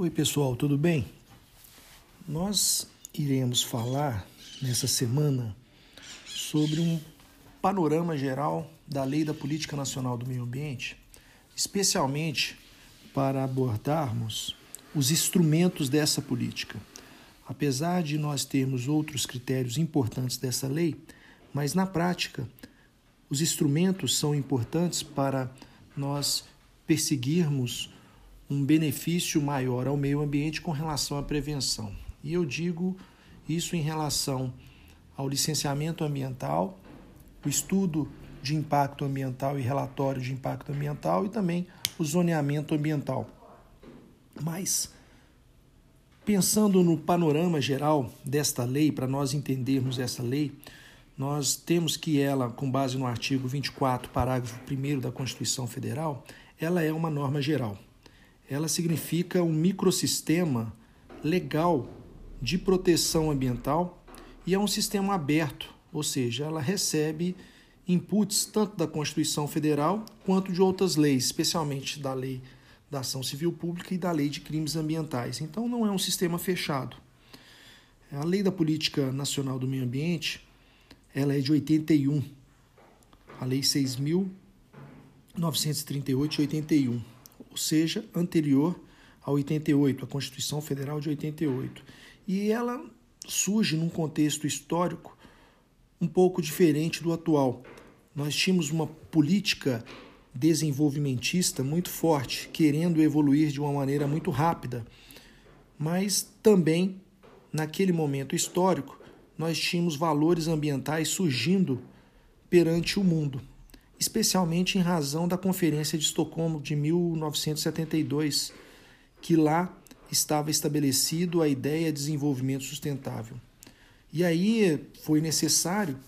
Oi, pessoal, tudo bem? Nós iremos falar nessa semana sobre um panorama geral da Lei da Política Nacional do Meio Ambiente, especialmente para abordarmos os instrumentos dessa política. Apesar de nós termos outros critérios importantes dessa lei, mas na prática, os instrumentos são importantes para nós perseguirmos um benefício maior ao meio ambiente com relação à prevenção. E eu digo isso em relação ao licenciamento ambiental, o estudo de impacto ambiental e relatório de impacto ambiental e também o zoneamento ambiental. Mas, pensando no panorama geral desta lei, para nós entendermos essa lei, nós temos que ela, com base no artigo 24, parágrafo 1 da Constituição Federal, ela é uma norma geral. Ela significa um microsistema legal de proteção ambiental e é um sistema aberto, ou seja, ela recebe inputs tanto da Constituição Federal quanto de outras leis, especialmente da Lei da Ação Civil Pública e da Lei de Crimes Ambientais. Então não é um sistema fechado. A Lei da Política Nacional do Meio Ambiente, ela é de 81. A Lei 6.938 de 81, ou seja, anterior a 88, a Constituição Federal de 88. E ela surge num contexto histórico um pouco diferente do atual. Nós tínhamos uma política desenvolvimentista muito forte, querendo evoluir de uma maneira muito rápida. Mas também, naquele momento histórico, nós tínhamos valores ambientais surgindo perante o mundo, especialmente em razão da Conferência de Estocolmo de 1972, que lá estava estabelecido a ideia de desenvolvimento sustentável. E aí foi necessário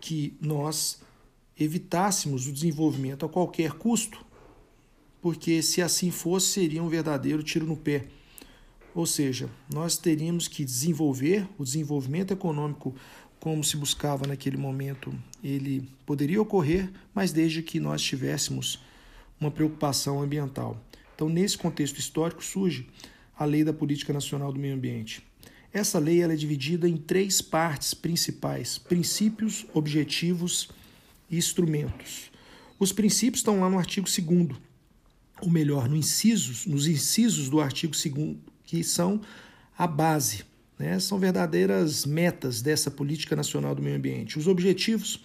que nós evitássemos o desenvolvimento a qualquer custo, porque se assim fosse, seria um verdadeiro tiro no pé. Ou seja, nós teríamos que desenvolver o desenvolvimento econômico como se buscava naquele momento, ele poderia ocorrer, mas desde que nós tivéssemos uma preocupação ambiental. Então, nesse contexto histórico, surge a Lei da Política Nacional do Meio Ambiente. Essa lei ela é dividida em três partes principais: princípios, objetivos e instrumentos. Os princípios estão lá no artigo 2 ou melhor, no incisos, nos incisos do artigo 2 que são a base, né? são verdadeiras metas dessa política nacional do meio ambiente. Os objetivos,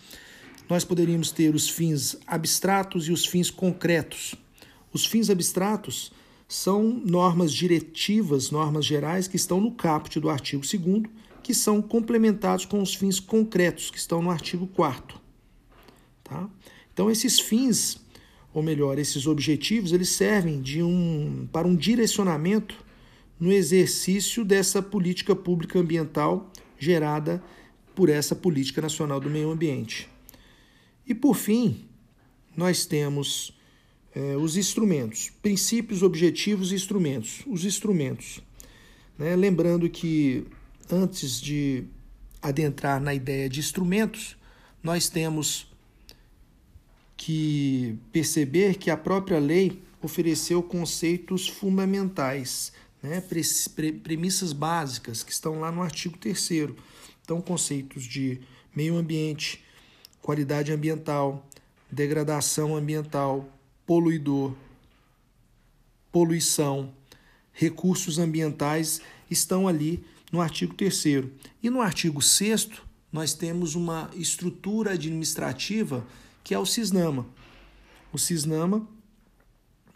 nós poderíamos ter os fins abstratos e os fins concretos. Os fins abstratos são normas diretivas, normas gerais que estão no caput do artigo 2 que são complementados com os fins concretos que estão no artigo 4 Tá? Então, esses fins, ou melhor, esses objetivos, eles servem de um, para um direcionamento no exercício dessa política pública ambiental gerada por essa Política Nacional do Meio Ambiente. E, por fim, nós temos é, os instrumentos, princípios, objetivos e instrumentos. Os instrumentos. Né? Lembrando que, antes de adentrar na ideia de instrumentos, nós temos que perceber que a própria lei ofereceu conceitos fundamentais, né, premissas básicas que estão lá no artigo 3 Então, conceitos de meio ambiente, qualidade ambiental, degradação ambiental, poluidor, poluição, recursos ambientais estão ali no artigo 3 E no artigo 6 nós temos uma estrutura administrativa que é o CISNAMA. O CISNAMA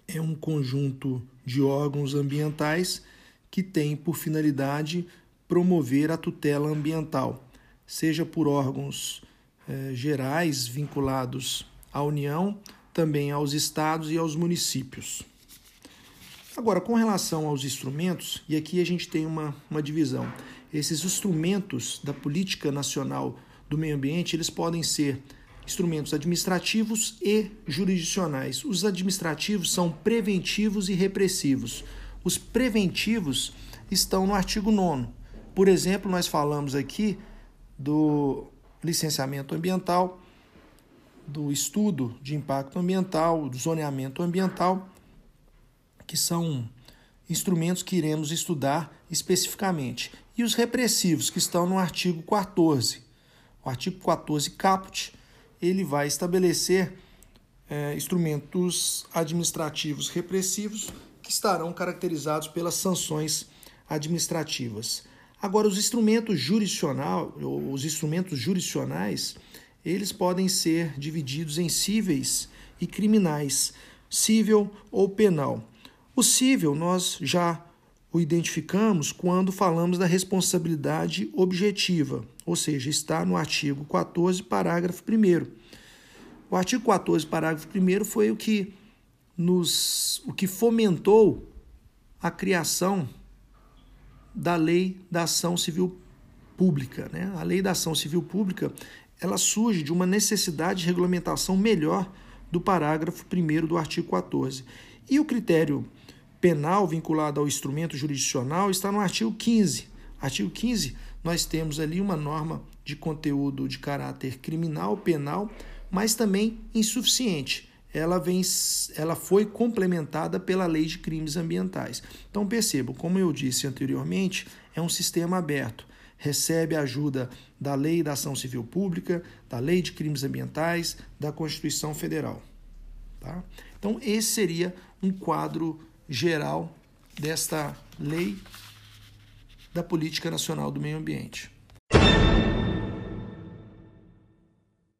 é um conjunto de órgãos ambientais que tem por finalidade promover a tutela ambiental, seja por órgãos eh, gerais vinculados à União, também aos estados e aos municípios. Agora, com relação aos instrumentos, e aqui a gente tem uma, uma divisão. Esses instrumentos da política nacional do meio ambiente, eles podem ser instrumentos administrativos e jurisdicionais. Os administrativos são preventivos e repressivos. Os preventivos estão no artigo 9. Por exemplo, nós falamos aqui do licenciamento ambiental, do estudo de impacto ambiental, do zoneamento ambiental, que são instrumentos que iremos estudar especificamente. E os repressivos, que estão no artigo 14. O artigo 14 caput, ele vai estabelecer é, instrumentos administrativos repressivos que estarão caracterizados pelas sanções administrativas. Agora, os instrumentos jurisdicional, os instrumentos jurisdicionais, eles podem ser divididos em cíveis e criminais, cível ou penal. O cível nós já o identificamos quando falamos da responsabilidade objetiva, ou seja, está no artigo 14, parágrafo 1. O artigo 14, parágrafo 1 foi o que nos o que fomentou a criação da Lei da Ação Civil Pública, né? A Lei da Ação Civil Pública, ela surge de uma necessidade de regulamentação melhor do parágrafo 1 do artigo 14. E o critério penal vinculado ao instrumento jurisdicional está no artigo 15. Artigo 15, nós temos ali uma norma de conteúdo de caráter criminal, penal, mas também insuficiente. Ela, vem, ela foi complementada pela Lei de Crimes Ambientais. Então percebam, como eu disse anteriormente, é um sistema aberto. Recebe a ajuda da Lei da Ação Civil Pública, da Lei de Crimes Ambientais, da Constituição Federal. Tá? Então, esse seria um quadro geral desta lei da Política Nacional do Meio Ambiente.